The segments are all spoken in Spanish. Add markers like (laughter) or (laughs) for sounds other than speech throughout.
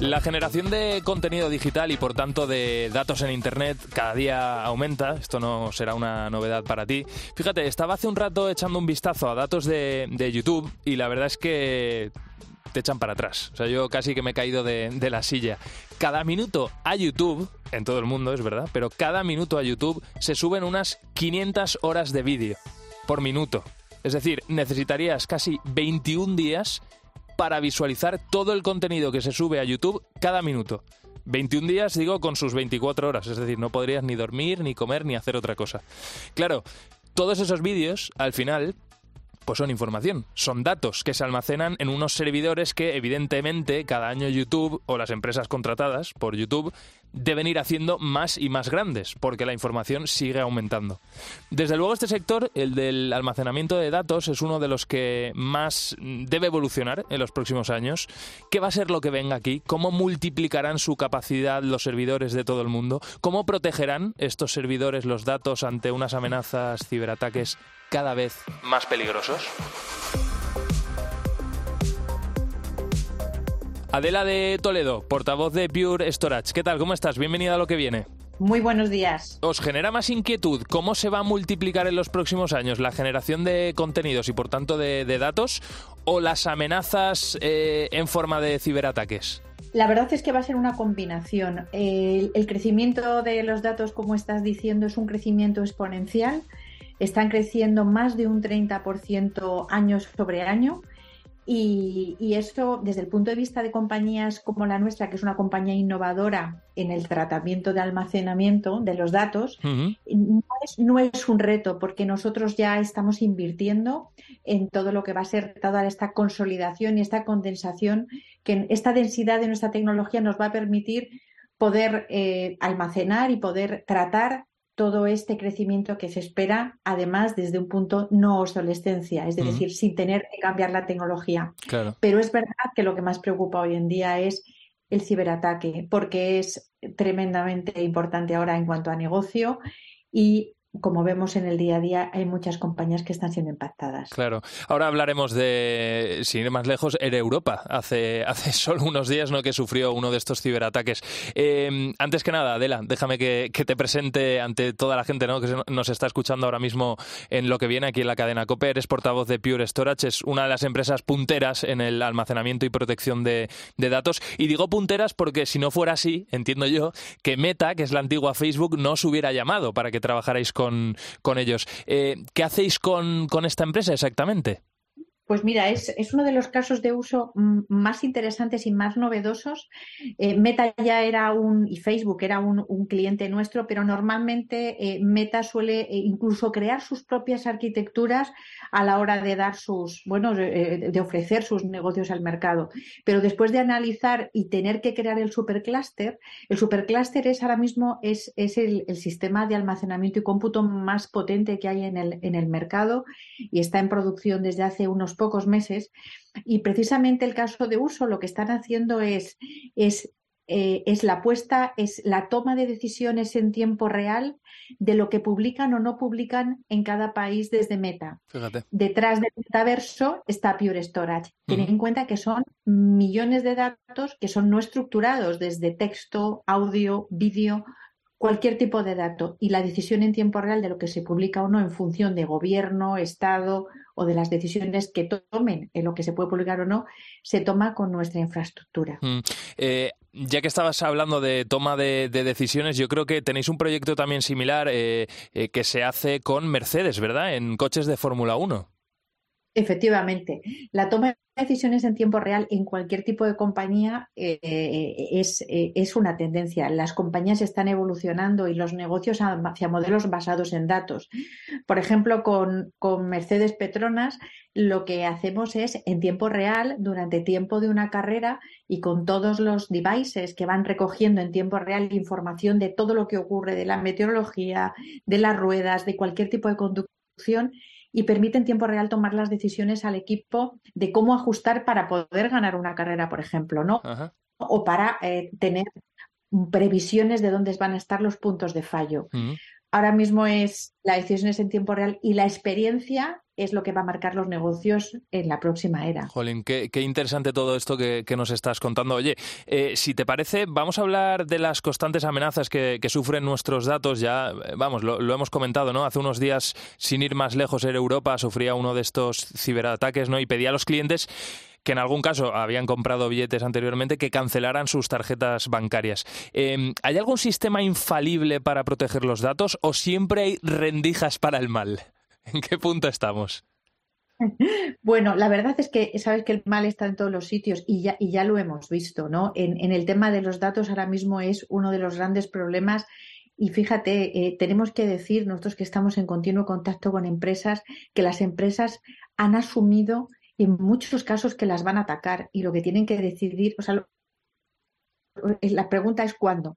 La generación de contenido digital y por tanto de datos en Internet cada día aumenta. Esto no será una novedad para ti. Fíjate, estaba hace un rato echando un vistazo a datos de, de YouTube y la verdad es que te echan para atrás. O sea, yo casi que me he caído de, de la silla. Cada minuto a YouTube, en todo el mundo es verdad, pero cada minuto a YouTube se suben unas 500 horas de vídeo por minuto. Es decir, necesitarías casi 21 días para visualizar todo el contenido que se sube a YouTube cada minuto. 21 días, digo, con sus 24 horas, es decir, no podrías ni dormir, ni comer, ni hacer otra cosa. Claro, todos esos vídeos, al final, pues son información, son datos que se almacenan en unos servidores que evidentemente cada año YouTube o las empresas contratadas por YouTube deben ir haciendo más y más grandes porque la información sigue aumentando. Desde luego este sector, el del almacenamiento de datos, es uno de los que más debe evolucionar en los próximos años. ¿Qué va a ser lo que venga aquí? ¿Cómo multiplicarán su capacidad los servidores de todo el mundo? ¿Cómo protegerán estos servidores los datos ante unas amenazas ciberataques cada vez más peligrosos? Adela de Toledo, portavoz de Pure Storage. ¿Qué tal? ¿Cómo estás? Bienvenida a lo que viene. Muy buenos días. ¿Os genera más inquietud cómo se va a multiplicar en los próximos años la generación de contenidos y por tanto de, de datos o las amenazas eh, en forma de ciberataques? La verdad es que va a ser una combinación. El, el crecimiento de los datos, como estás diciendo, es un crecimiento exponencial. Están creciendo más de un 30% año sobre año. Y, y, esto, desde el punto de vista de compañías como la nuestra, que es una compañía innovadora en el tratamiento de almacenamiento de los datos, uh -huh. no, es, no, es, un reto, porque nosotros ya estamos invirtiendo en todo lo que va a ser toda esta consolidación y esta condensación, que esta densidad de nuestra tecnología nos va a permitir poder eh, almacenar y poder tratar todo este crecimiento que se espera, además desde un punto no obsolescencia, es decir, uh -huh. sin tener que cambiar la tecnología. Claro. Pero es verdad que lo que más preocupa hoy en día es el ciberataque, porque es tremendamente importante ahora en cuanto a negocio y como vemos en el día a día, hay muchas compañías que están siendo impactadas. Claro. Ahora hablaremos de, sin ir más lejos, Air Europa. Hace, (laughs) hace solo unos días ¿no? que sufrió uno de estos ciberataques. Eh, antes que nada, Adela, déjame que, que, te presente ante toda la gente ¿no? que nos está escuchando ahora mismo en lo que viene aquí en la cadena COPE. Eres portavoz de Pure Storage, es una de las empresas punteras en el almacenamiento y protección de, de datos. Y digo punteras porque si no fuera así, entiendo yo, que Meta, que es la antigua Facebook, no os hubiera llamado para que trabajarais con, con ellos. Eh, ¿Qué hacéis con, con, esta empresa exactamente? Pues mira, es, es, uno de los casos de uso más interesantes y más novedosos. Eh, Meta ya era un, y Facebook era un, cliente nuestro, pero normalmente eh, Meta suele incluso crear sus propias arquitecturas a la hora de dar sus, bueno, de, de ofrecer sus negocios al mercado. Pero después de analizar y tener que crear el supercluster, el supercluster es ahora mismo es, es el, el, sistema de almacenamiento y cómputo más potente que hay en el, en el mercado y está en producción desde hace unos pocos meses y precisamente el caso de uso lo que están haciendo es, es eh, es la puesta, es la toma de decisiones en tiempo real de lo que publican o no publican en cada país desde Meta. Detrás del metaverso está Pure Storage. Ten en cuenta que son millones de datos que son no estructurados desde texto, audio, vídeo, cualquier tipo de dato y la decisión en tiempo real de lo que se publica o no en función de gobierno, Estado o de las decisiones que tomen en lo que se puede publicar o no, se toma con nuestra infraestructura. Mm. Eh, ya que estabas hablando de toma de, decisiones, yo creo que tenéis un proyecto también similar eh, eh, que se hace con Mercedes, ¿verdad? En coches de Fórmula 1. Efectivamente, la toma de decisiones en tiempo real en cualquier tipo de compañía eh, es, eh, es, una tendencia. Las compañías están evolucionando y los negocios hacia modelos basados en datos. Por ejemplo, con, con Mercedes Petronas, lo que hacemos es en tiempo real, durante tiempo de una carrera y con todos los devices que van recogiendo en tiempo real información de todo lo que ocurre, de la meteorología, de las ruedas, de cualquier tipo de conducción, y permite en tiempo real tomar las decisiones al equipo de cómo ajustar para poder ganar una carrera, por ejemplo, ¿no? O para eh, tener previsiones de dónde van a estar los puntos de fallo. Ahora mismo es la decisión en tiempo real y la experiencia es lo que va a marcar los negocios en la próxima era. Jolín, qué, interesante todo esto que, nos estás contando. Oye, eh, si te parece, vamos a hablar de las constantes amenazas que, sufren nuestros datos. Ya, eh, vamos, lo, hemos comentado, ¿no? Hace unos días, sin ir más lejos, en Europa sufría uno de estos ciberataques, ¿no? Y pedía a los clientes que en algún caso habían comprado billetes anteriormente que cancelaran sus tarjetas bancarias. Em, ¿Hay algún sistema infalible para proteger los datos o siempre hay rendijas para el mal? ¿En qué punto estamos? (laughs) Bueno, la verdad es que sabes que el mal está en todos los sitios y ya, y ya lo hemos visto, ¿no? En, el tema de los datos ahora mismo es uno de los grandes problemas y fíjate, eh, tenemos que decir, nosotros que estamos en continuo contacto con empresas, que las empresas han asumido en muchos casos que las van a atacar y lo que tienen que decidir, o sea, la pregunta es cuándo.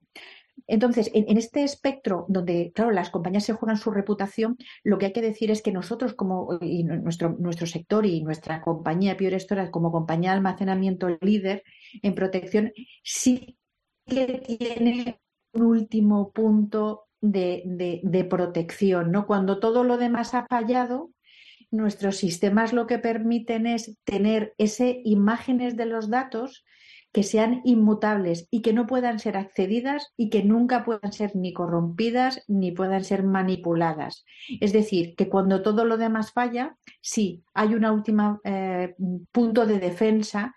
Entonces, en, este espectro donde, claro, las compañías se juegan su reputación, lo que hay que decir es que nosotros, como y nuestro, nuestro sector y nuestra compañía Pure Storage, como compañía de almacenamiento líder en protección, sí que tiene un último punto de, de protección, ¿no? Cuando todo lo demás ha fallado, nuestros sistemas lo que permiten es tener ese imágenes de los datos que sean inmutables y que no puedan ser accedidas y que nunca puedan ser ni corrompidas ni puedan ser manipuladas. Es decir, que cuando todo lo demás falla, sí, hay un último eh, punto de defensa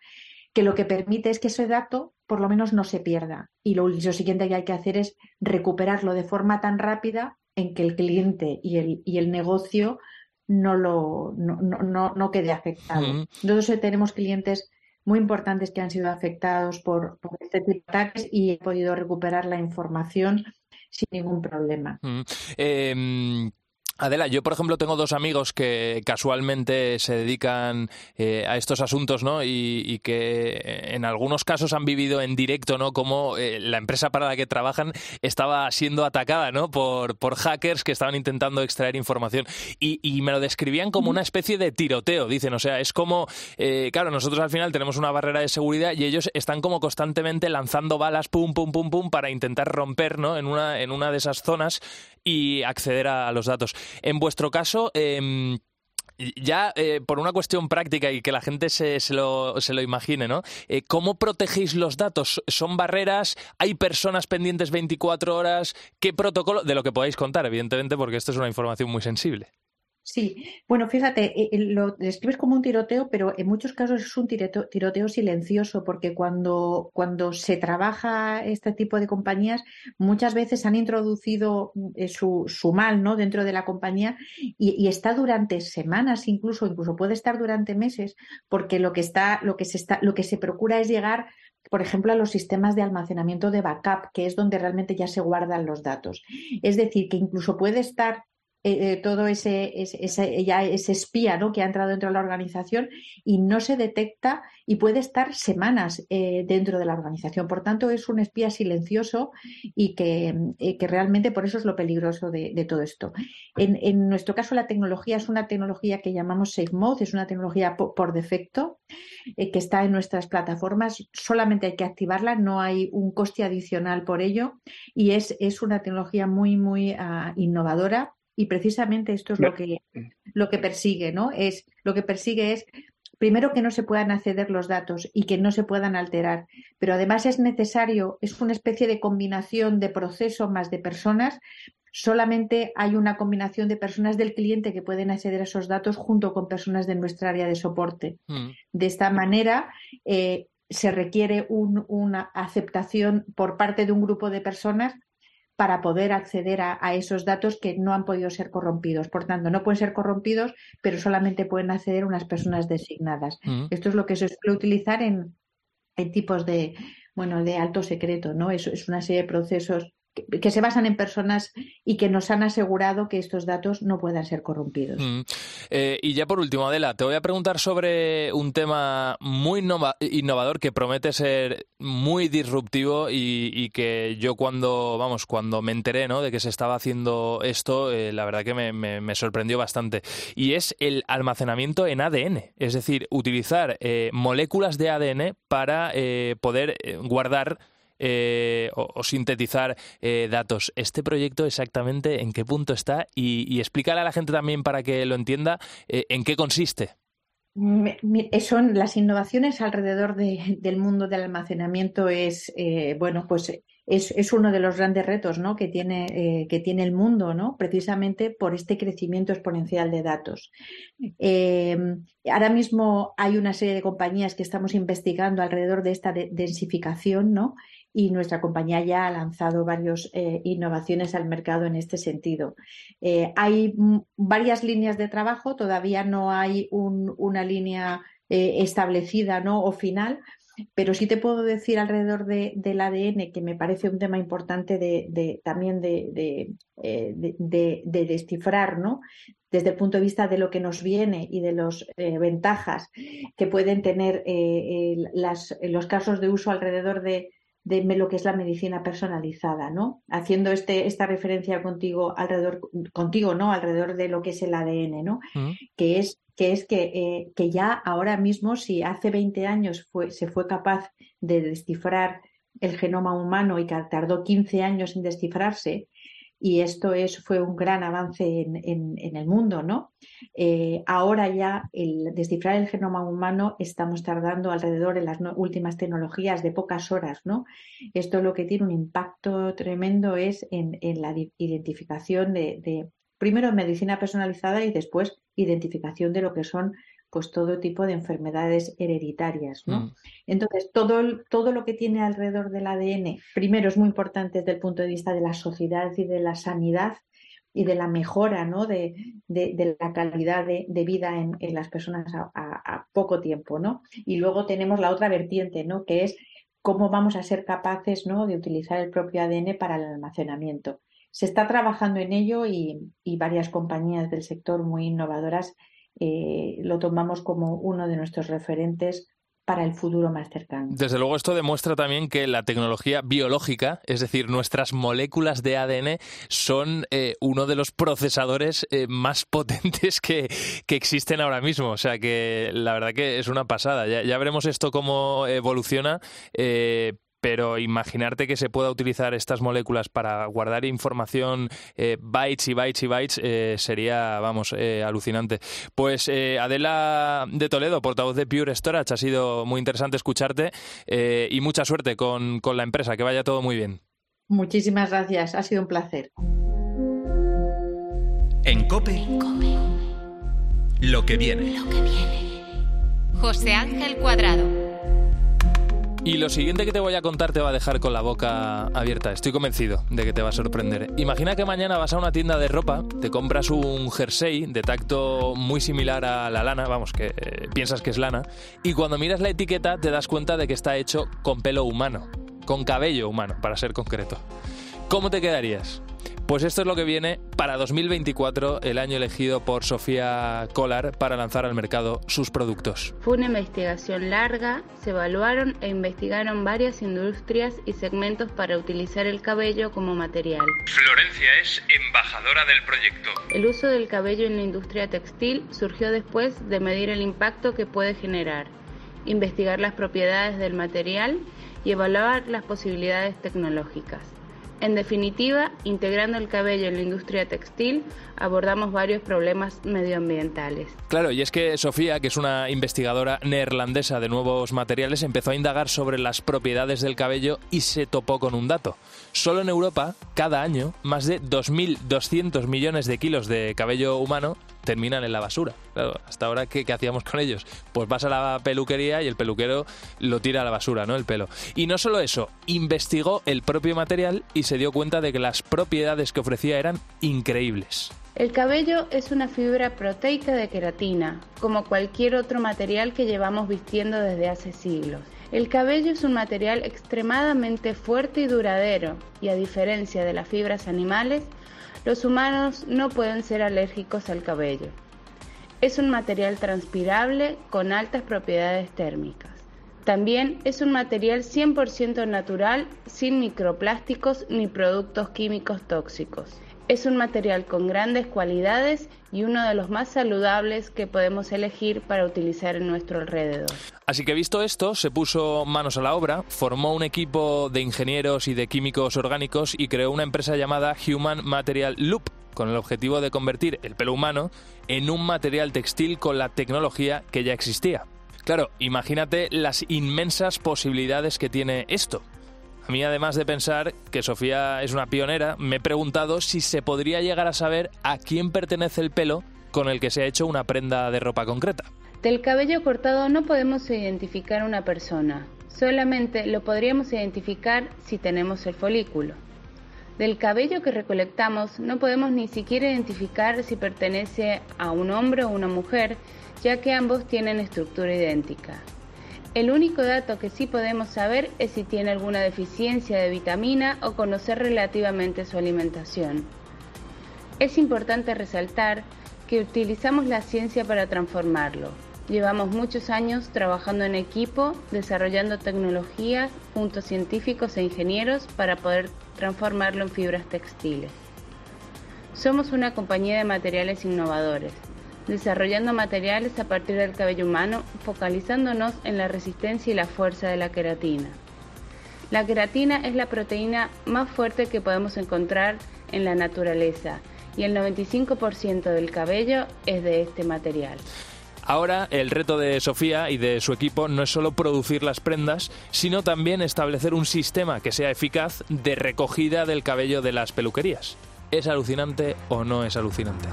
que lo que permite es que ese dato por lo menos no se pierda. Y lo, siguiente que hay que hacer es recuperarlo de forma tan rápida en que el cliente y el, y el negocio no, lo, no, no, no quede afectado. Entonces tenemos clientes muy importantes que han sido afectados por, este tipo de ataques y he podido recuperar la información sin ningún problema. Em, Adela, yo por ejemplo tengo dos amigos que casualmente se dedican eh, a estos asuntos, ¿no? Y, que en algunos casos han vivido en directo, ¿no? Como eh, la empresa para la que trabajan estaba siendo atacada, ¿no? Por, por hackers que estaban intentando extraer información. Y, me lo describían como una especie de tiroteo, dicen. O sea, es como, eh, claro, nosotros al final tenemos una barrera de seguridad y ellos están como constantemente lanzando balas, pum, pum, pum, pum, para intentar romper, ¿no? En una, en una de esas zonas y acceder a los datos. En vuestro caso, em, ya eh, por una cuestión práctica y que la gente se, se, lo, se lo, imagine, ¿no? Eh, ¿Cómo protegéis los datos? ¿Son barreras? ¿Hay personas pendientes 24 horas? ¿Qué protocolo? De lo que podáis contar, evidentemente, porque esto es una información muy sensible. Sí, bueno, fíjate, eh, eh, lo describes como un tiroteo, pero en muchos casos es un tiroteo, silencioso, porque cuando, cuando se trabaja este tipo de compañías, muchas veces han introducido eh, su, su mal ¿no? dentro de la compañía y, está durante semanas, incluso, incluso puede estar durante meses, porque lo que está, lo que se está, lo que se procura es llegar por ejemplo, a los sistemas de almacenamiento de backup, que es donde realmente ya se guardan los datos. Es decir, que incluso puede estar eh, todo ese, ese, ya ese espía ¿no? que ha entrado dentro de la organización y no se detecta y puede estar semanas eh, dentro de la organización. Por tanto, es un espía silencioso y que, eh, que realmente por eso es lo peligroso de, todo esto. En, nuestro caso, la tecnología es una tecnología que llamamos SafeMode, es una tecnología por, defecto que está en nuestras plataformas. Solamente hay que activarla, no hay un coste adicional por ello y es, es una tecnología muy, muy ah, innovadora y precisamente esto es lo que, lo que persigue, ¿no? Es, lo que persigue es primero que no se puedan acceder los datos y que no se puedan alterar, pero además es necesario, es una especie de combinación de proceso más de personas. Solamente hay una combinación de personas del cliente que pueden acceder a esos datos junto con personas de nuestra área de soporte. Mm. De esta manera, eh, se requiere una aceptación por parte de un grupo de personas para poder acceder a, esos datos que no han podido ser corrompidos. Por tanto, no pueden ser corrompidos, pero solamente pueden acceder unas personas designadas. Esto es lo que se suele utilizar en, en tipos de, bueno, de alto secreto, ¿no? Es, es una serie de procesos que se basan en personas y que nos han asegurado que estos datos no puedan ser corrompidos. Mm. Eh, y ya por último, Adela, te voy a preguntar sobre un tema muy innovador que promete ser muy disruptivo y, que yo cuando, vamos, cuando me enteré ¿no? de que se estaba haciendo esto, eh, la verdad que me, sorprendió bastante. Y es el almacenamiento en ADN, es decir, utilizar eh, moléculas de ADN para poder guardar eh, o, sintetizar eh, datos. ¿Este proyecto exactamente en qué punto está? Y, explícale a la gente también para que lo entienda eh, en qué consiste. Son las innovaciones alrededor del mundo del almacenamiento es bueno pues es, uno de los grandes retos ¿no? que, tiene, que tiene el mundo, ¿no? precisamente por este crecimiento exponencial de datos. ahora mismo hay una serie de compañías que estamos investigando alrededor de esta densificación, ¿no? Y nuestra compañía ya ha lanzado varias eh, innovaciones al mercado en este sentido. Eh, hay varias líneas de trabajo, todavía no hay una línea eh, establecida ¿no? o final, pero sí te puedo decir alrededor del ADN que me parece un tema importante de, también de, descifrar, ¿no? desde el punto de vista de lo que nos viene y de las ventajas que pueden tener los casos de uso alrededor de, de lo que es la medicina personalizada, ¿no? Haciendo este, esta referencia contigo alrededor, contigo, ¿no? Alrededor de lo que es el ADN, ¿no? Mm. Que es que es que, eh, que, ya ahora mismo, si hace 20 años fue, se fue capaz de descifrar el genoma humano y que tardó 15 años en descifrarse, y esto es, fue un gran avance en, el mundo, ¿no? Eh, ahora ya el descifrar el genoma humano estamos tardando alrededor en las últimas tecnologías de pocas horas, ¿no? Esto lo que tiene un impacto tremendo es en, la identificación de, de, primero medicina personalizada y después identificación de lo que son pues todo tipo de enfermedades hereditarias, ¿no? Mm. Entonces, todo, todo lo que tiene alrededor del ADN, primero es muy importante desde el punto de vista de la sociedad y de la sanidad y de la mejora, ¿no? De, la calidad de, vida en, las personas a, poco tiempo, ¿no? Y luego tenemos la otra vertiente, ¿no? Que es cómo vamos a ser capaces, ¿no? De utilizar el propio ADN para el almacenamiento. Se está trabajando en ello y, y varias compañías del sector muy innovadoras eh, lo tomamos como uno de nuestros referentes para el futuro más cercano. Desde luego esto demuestra también que la tecnología biológica, es decir, nuestras moléculas de ADN, son eh, uno de los procesadores eh, más (laughs) potentes que, existen ahora mismo. O sea que la verdad que es una pasada. Ya veremos esto cómo evoluciona, pero imaginarte que se pueda utilizar estas moléculas para guardar información eh, bytes y bytes y bytes eh, sería, vamos, eh, alucinante. Pues Adela de Toledo, portavoz de Pure Storage, ha sido muy interesante escucharte y mucha suerte con, la empresa, que vaya todo muy bien. Muchísimas gracias, ha sido un placer. En COPE, Lo que viene. Lo que viene. José Ángel Cuadrado. Y lo siguiente que te voy a contar te va a dejar con la boca abierta. Estoy convencido de que te va a sorprender. Imagina que mañana vas a una tienda de ropa, te compras un jersey de tacto muy similar a la lana, vamos, que eh, piensas que es lana, y cuando miras la etiqueta te das cuenta de que está hecho con pelo humano, con cabello humano, para ser concreto. ¿Cómo te quedarías? Pues esto es lo que viene para 2024, el año elegido por Sofía Collar para lanzar al mercado sus productos. Fue una investigación larga, se evaluaron e investigaron varias industrias y segmentos para utilizar el cabello como material. Florencia es embajadora del proyecto. El uso del cabello en la industria textil surgió después de medir el impacto que puede generar, investigar las propiedades del material y evaluar las posibilidades tecnológicas. En definitiva, integrando el cabello en la industria textil, abordamos varios problemas medioambientales. Claro, y es que Sofía, que es una investigadora neerlandesa de nuevos materiales, empezó a indagar sobre las propiedades del cabello y se topó con un dato. Solo en Europa, cada año, más de 2.200 millones de kilos de cabello humano terminan en la basura. Hasta ahora, ¿qué, ¿qué, hacíamos con ellos? Pues vas a la peluquería y el peluquero lo tira a la basura, ¿no? El pelo. Y no solo eso, investigó el propio material y se dio cuenta de que las propiedades que ofrecía eran increíbles. El cabello es una fibra proteica de queratina, como cualquier otro material que llevamos vistiendo desde hace siglos. El cabello es un material extremadamente fuerte y duradero, y a diferencia de las fibras animales, los humanos no pueden ser alérgicos al cabello. Es un material transpirable con altas propiedades térmicas. También es un material 100% natural, sin microplásticos ni productos químicos tóxicos. Es un material con grandes cualidades y uno de los más saludables que podemos elegir para utilizar en nuestro alrededor. Así que visto esto, se puso manos a la obra, formó un equipo de ingenieros y de químicos orgánicos y creó una empresa llamada Human Material Loop, con el objetivo de convertir el pelo humano en un material textil con la tecnología que ya existía. Claro, imagínate las inmensas posibilidades que tiene esto. A mí, además de pensar que Sofía es una pionera, me he preguntado si se podría llegar a saber a quién pertenece el pelo con el que se ha hecho una prenda de ropa concreta. Del cabello cortado no podemos identificar una persona, solamente lo podríamos identificar si tenemos el folículo. Del cabello que recolectamos no podemos ni siquiera identificar si pertenece a un hombre o una mujer, ya que ambos tienen estructura idéntica. El único dato que sí podemos saber es si tiene alguna deficiencia de vitamina o conocer relativamente su alimentación. Es importante resaltar que utilizamos la ciencia para transformarlo. Llevamos muchos años trabajando en equipo, desarrollando tecnologías junto a científicos e ingenieros para poder transformarlo en fibras textiles. Somos una compañía de materiales innovadores desarrollando materiales a partir del cabello humano, focalizándonos en la resistencia y la fuerza de la queratina. La queratina es la proteína más fuerte que podemos encontrar en la naturaleza y el 95% del cabello es de este material. Ahora el reto de Sofía y de su equipo no es solo producir las prendas, sino también establecer un sistema que sea eficaz de recogida del cabello de las peluquerías. ¿Es alucinante o no es alucinante?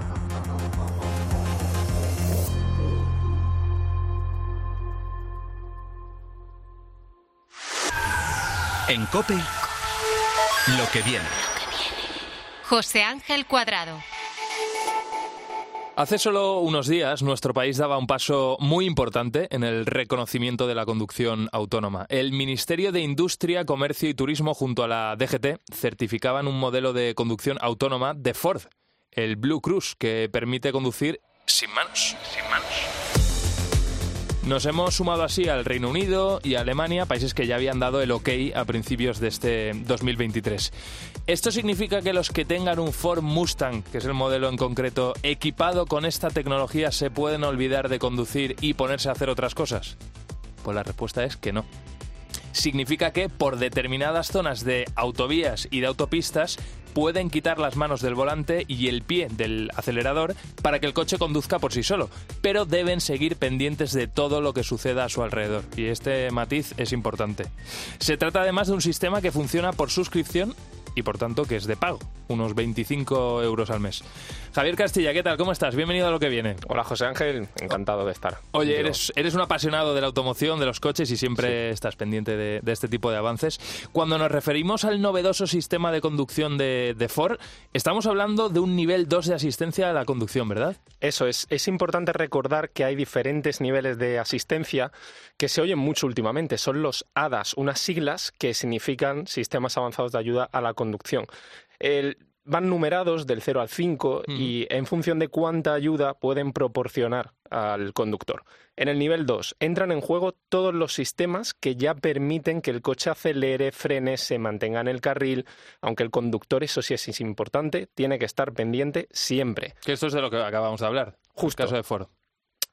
En Cope, lo que viene. José Ángel Cuadrado. Hace solo unos días nuestro país daba un paso muy importante en el reconocimiento de la conducción autónoma. El Ministerio de Industria, Comercio y Turismo junto a la DGT certificaban un modelo de conducción autónoma de Ford, el Blue Cruise, que permite conducir sin manos. Sin manos. Nos hemos sumado así al Reino Unido y a Alemania, países que ya habían dado el ok a principios de este 2023. Esto significa que los que tengan un Ford Mustang, que es el modelo en concreto, equipado con esta tecnología, se pueden olvidar de conducir y ponerse a hacer otras cosas. Pues la respuesta es que no significa que por determinadas zonas de autovías y de autopistas pueden quitar las manos del volante y el pie del acelerador para que el coche conduzca por sí solo, pero deben seguir pendientes de todo lo que suceda a su alrededor. Y este matiz es importante. Se trata además de un sistema que funciona por suscripción y por tanto que es de pago, unos 25 euros al mes. Javier Castilla, ¿qué tal? ¿Cómo estás? Bienvenido a lo que viene. Hola José Ángel, encantado de estar. Oye, eres, eres un apasionado de la automoción, de los coches y siempre sí. estás pendiente de, de, este tipo de avances. Cuando nos referimos al novedoso sistema de conducción de, de, Ford, estamos hablando de un nivel 2 de asistencia a la conducción, ¿verdad? Eso es. Es importante recordar que hay diferentes niveles de asistencia que se oyen mucho últimamente. Son los ADAS, unas siglas que significan Sistemas Avanzados de Ayuda a la Conducción. El van numerados del 0 al 5 y en función de cuánta ayuda pueden proporcionar al conductor. En el nivel 2 entran en juego todos los sistemas que ya permiten que el coche acelere, frene, se mantenga en el carril, aunque el conductor, eso sí es importante, tiene que estar pendiente siempre. Que esto es de lo que acabamos de hablar. Justo. El caso de Ford.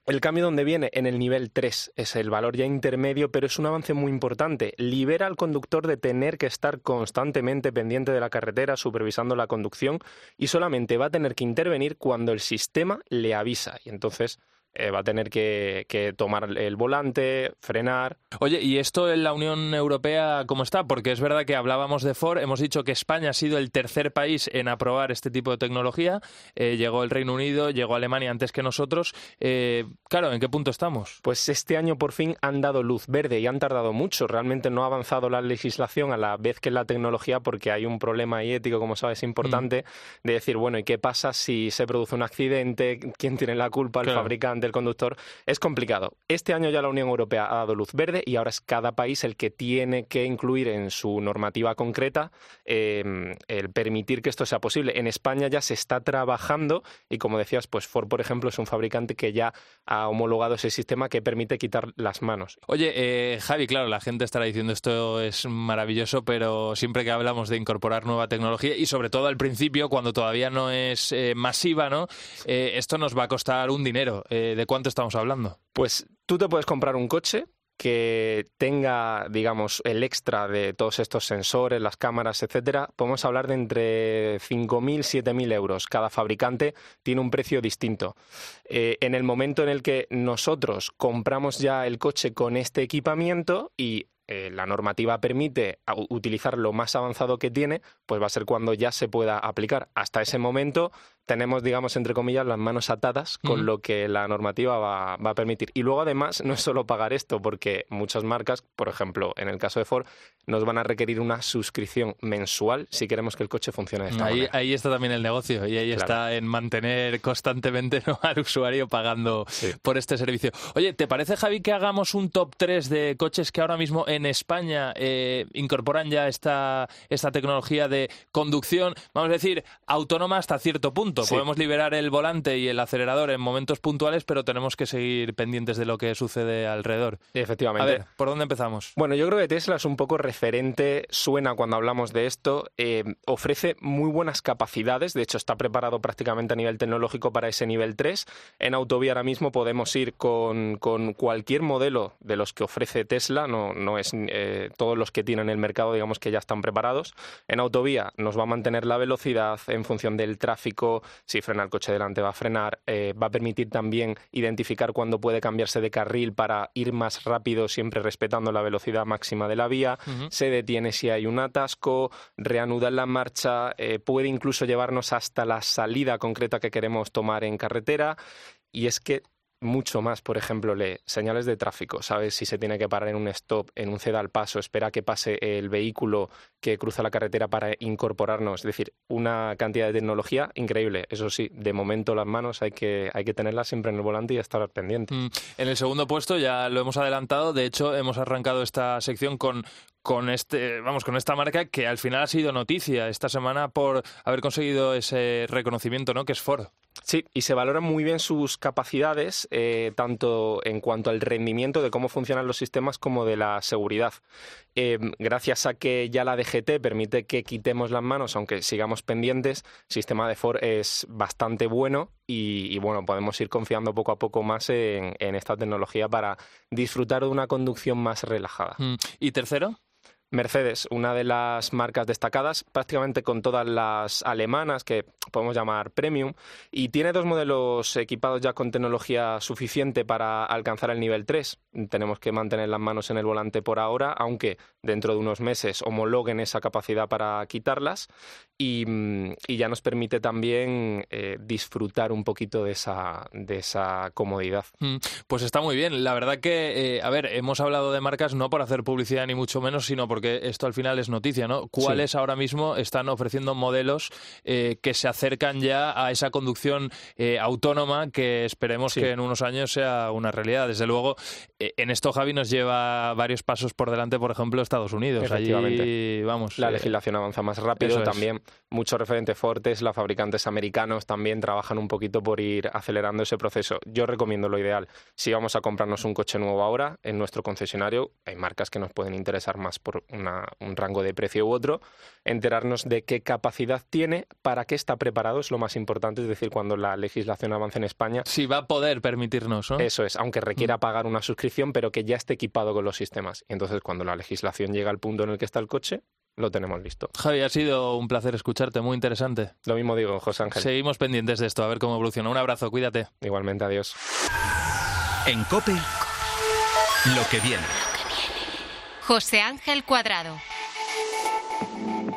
El cambio donde viene en el nivel 3 es el valor ya intermedio, pero es un avance muy importante. Libera al conductor de tener que estar constantemente pendiente de la carretera, supervisando la conducción, y solamente va a tener que intervenir cuando el sistema le avisa. Y entonces eh, va a tener que, tomar el volante, frenar. Oye, ¿y esto en la Unión Europea cómo está? Porque es verdad que hablábamos de Ford, hemos dicho que España ha sido el tercer país en aprobar este tipo de tecnología, eh, llegó el Reino Unido, llegó Alemania antes que nosotros. Eh, claro, ¿en qué punto estamos? Pues este año por fin han dado luz verde y han tardado mucho. Realmente no ha avanzado la legislación a la vez que la tecnología porque hay un problema ético, como sabes, importante mm. de decir, bueno, ¿y qué pasa si se produce un accidente? ¿Quién tiene la culpa? ¿El fabricante? Del conductor, es complicado. Este año ya la Unión Europea ha dado luz verde y ahora es cada país el que tiene que incluir en su normativa concreta em, el permitir que esto sea posible. En España ya se está trabajando y como decías, pues Ford, por ejemplo, es un fabricante que ya ha homologado ese sistema que permite quitar las manos. Oye, eh, Javi, claro, la gente estará diciendo esto es maravilloso, pero siempre que hablamos de incorporar nueva tecnología y sobre todo al principio, cuando todavía no es eh, masiva, ¿no? Eh, esto nos va a costar un dinero. ¿De cuánto estamos hablando? Pues tú te puedes comprar un coche que tenga, digamos, el extra de todos estos sensores, las cámaras, etcétera, podemos hablar de entre 5.000 y 7.000 euros. Cada fabricante tiene un precio distinto. Eh, en el momento en el que nosotros compramos ya el coche con este equipamiento y eh, la normativa permite utilizar lo más avanzado que tiene, pues va a ser cuando ya se pueda aplicar. Hasta ese momento tenemos, digamos, entre comillas, las manos atadas con lo que la normativa va, a permitir. Y luego, además, no es solo pagar esto, porque muchas marcas, por ejemplo, en el caso de Ford, nos van a requerir una suscripción mensual si queremos que el coche funcione de esta ahí, manera. Ahí está también el negocio y ahí está en mantener constantemente (laughs) al usuario pagando por este servicio. Oye, ¿te parece, Javi, que hagamos un top 3 de coches que ahora mismo en España eh, incorporan ya esta, esta tecnología de conducción, vamos a decir, autónoma hasta cierto punto? Podemos liberar el volante y el acelerador en momentos puntuales, pero tenemos que seguir pendientes de lo que sucede alrededor. Efectivamente. A ver, ¿por dónde empezamos? Bueno, yo creo que Tesla es un poco referente, suena cuando hablamos de esto, eh, ofrece muy buenas capacidades, de hecho está preparado prácticamente a nivel tecnológico para ese nivel 3. En autovía ahora mismo podemos ir con, cualquier modelo de los que ofrece Tesla, no, no es eh, todos los que tienen el mercado, digamos que ya están preparados. En autovía nos va a mantener la velocidad en función del tráfico, si frena el coche delante va a frenar, eh, va a permitir también identificar cuándo puede cambiarse de carril para ir más rápido, siempre respetando la velocidad máxima de la vía, se detiene si hay un atasco, reanuda la marcha, eh, puede incluso llevarnos hasta la salida concreta que queremos tomar en carretera. Y es que mucho más, por ejemplo, lee señales de tráfico, sabes si se tiene que parar en un stop, en un ceda al paso, espera que pase el vehículo que cruza la carretera para incorporarnos, es decir, una cantidad de tecnología increíble. Eso sí, de momento las manos hay que, hay que tenerlas siempre en el volante y estar pendiente. Mm. En el segundo puesto ya lo hemos adelantado, de hecho hemos arrancado esta sección con con este, vamos, con esta marca que al final ha sido noticia esta semana por haber conseguido ese reconocimiento, ¿no? Que es Ford. Sí, y se valoran muy bien sus capacidades, eh, tanto en cuanto al rendimiento de cómo funcionan los sistemas como de la seguridad. Eh, gracias a que ya la DGT permite que quitemos las manos, aunque sigamos pendientes, el sistema de Ford es bastante bueno y, bueno, podemos ir confiando poco a poco más en, esta tecnología para disfrutar de una conducción más relajada. Mm. ¿Y tercero? Mercedes, una de las marcas destacadas, prácticamente con todas las alemanas que podemos llamar premium, y tiene dos modelos equipados ya con tecnología suficiente para alcanzar el nivel 3. Tenemos que mantener las manos en el volante por ahora, aunque dentro de unos meses homologuen esa capacidad para quitarlas, y, ya nos permite también eh, disfrutar un poquito de esa, de esa comodidad. Mm, pues está muy bien. La verdad que, eh, a ver, hemos hablado de marcas no por hacer publicidad ni mucho menos, sino porque esto al final es noticia, ¿no? ¿Cuáles ahora mismo están ofreciendo modelos eh, que se acercan ya a esa conducción autónoma que esperemos que en unos años sea una realidad? Desde luego, en esto Javi nos lleva varios pasos por delante, por ejemplo, Estados Unidos. Allí, vamos. La legislación avanza más rápido también. Muchos referentes fuertes, las fabricantes americanos también trabajan un poquito por ir acelerando ese proceso. Yo recomiendo lo ideal. Si vamos a comprarnos un coche nuevo ahora, en nuestro concesionario hay marcas que nos pueden interesar más por un rango de precio u otro, enterarnos de qué capacidad tiene, para qué está preparado, es lo más importante, es decir, cuando la legislación avance en España. Si va a poder permitirnos, ¿no? Eso es, aunque requiera mm. pagar una suscripción, pero que ya esté equipado con los sistemas. Y entonces, cuando la legislación llega al punto en el que está el coche, lo tenemos listo. Javi, ha sido un placer escucharte, muy interesante. Lo mismo digo, José Ángel. Seguimos pendientes de esto, a ver cómo evoluciona. Un abrazo, cuídate. Igualmente, adiós. En COPE, lo que viene. José Ángel Cuadrado.